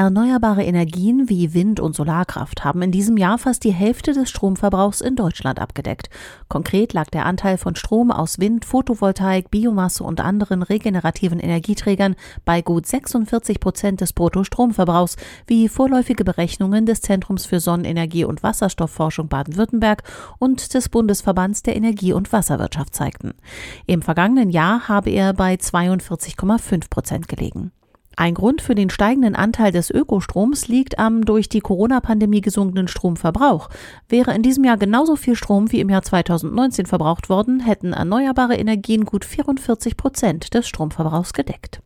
Erneuerbare Energien wie Wind- und Solarkraft haben in diesem Jahr fast die Hälfte des Stromverbrauchs in Deutschland abgedeckt. Konkret lag der Anteil von Strom aus Wind, Photovoltaik, Biomasse und anderen regenerativen Energieträgern bei gut 46 Prozent des Bruttostromverbrauchs, wie vorläufige Berechnungen des Zentrums für Sonnenenergie und Wasserstoffforschung Baden-Württemberg und des Bundesverbands der Energie- und Wasserwirtschaft zeigten. Im vergangenen Jahr habe er bei 42,5 Prozent gelegen. Ein Grund für den steigenden Anteil des Ökostroms liegt am durch die Corona-Pandemie gesunkenen Stromverbrauch. Wäre in diesem Jahr genauso viel Strom wie im Jahr 2019 verbraucht worden, hätten erneuerbare Energien gut 44 Prozent des Stromverbrauchs gedeckt.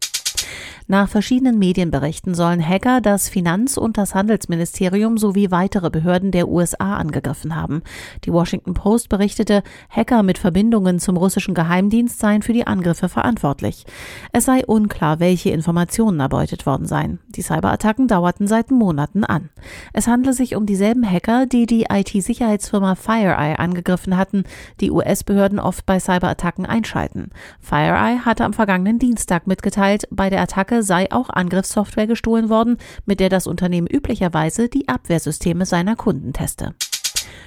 Nach verschiedenen Medienberichten sollen Hacker das Finanz- und das Handelsministerium sowie weitere Behörden der USA angegriffen haben. Die Washington Post berichtete, Hacker mit Verbindungen zum russischen Geheimdienst seien für die Angriffe verantwortlich. Es sei unklar, welche Informationen erbeutet worden seien. Die Cyberattacken dauerten seit Monaten an. Es handle sich um dieselben Hacker, die die IT-Sicherheitsfirma FireEye angegriffen hatten, die US-Behörden oft bei Cyberattacken einschalten. FireEye hatte am vergangenen Dienstag mitgeteilt, bei der Attacke sei auch Angriffssoftware gestohlen worden, mit der das Unternehmen üblicherweise die Abwehrsysteme seiner Kunden teste.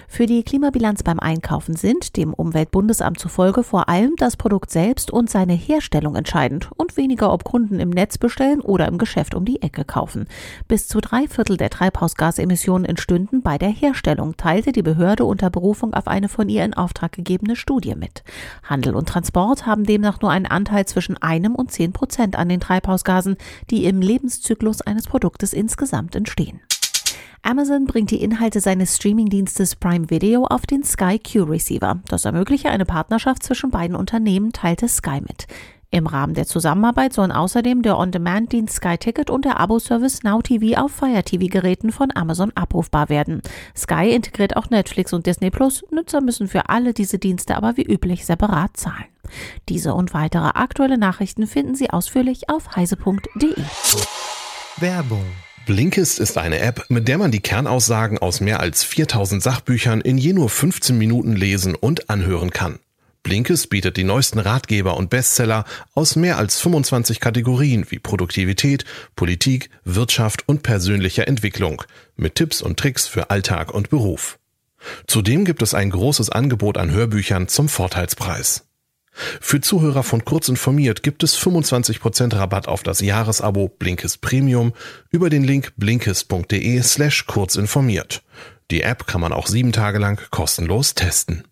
Für die Klimabilanz beim Einkaufen sind dem Umweltbundesamt zufolge vor allem das Produkt selbst und seine Herstellung entscheidend und weniger ob Kunden im Netz bestellen oder im Geschäft um die Ecke kaufen. Bis zu drei Viertel der Treibhausgasemissionen entstünden bei der Herstellung, teilte die Behörde unter Berufung auf eine von ihr in Auftrag gegebene Studie mit. Handel und Transport haben demnach nur einen Anteil zwischen einem und zehn Prozent an den Treibhausgasen, die im Lebenszyklus eines Produktes insgesamt entstehen. Amazon bringt die Inhalte seines Streamingdienstes Prime Video auf den Sky Q Receiver. Das ermögliche eine Partnerschaft zwischen beiden Unternehmen, teilte Sky mit. Im Rahmen der Zusammenarbeit sollen außerdem der On-Demand-Dienst Sky Ticket und der Abo-Service Now TV auf Fire TV-Geräten von Amazon abrufbar werden. Sky integriert auch Netflix und Disney Plus. Nutzer müssen für alle diese Dienste aber wie üblich separat zahlen. Diese und weitere aktuelle Nachrichten finden Sie ausführlich auf heise.de. Werbung Blinkist ist eine App, mit der man die Kernaussagen aus mehr als 4000 Sachbüchern in je nur 15 Minuten lesen und anhören kann. Blinkist bietet die neuesten Ratgeber und Bestseller aus mehr als 25 Kategorien wie Produktivität, Politik, Wirtschaft und persönlicher Entwicklung mit Tipps und Tricks für Alltag und Beruf. Zudem gibt es ein großes Angebot an Hörbüchern zum Vorteilspreis. Für Zuhörer von Kurz informiert gibt es 25% Rabatt auf das Jahresabo Blinkist Premium über den Link blinkist.de slash kurzinformiert. Die App kann man auch sieben Tage lang kostenlos testen.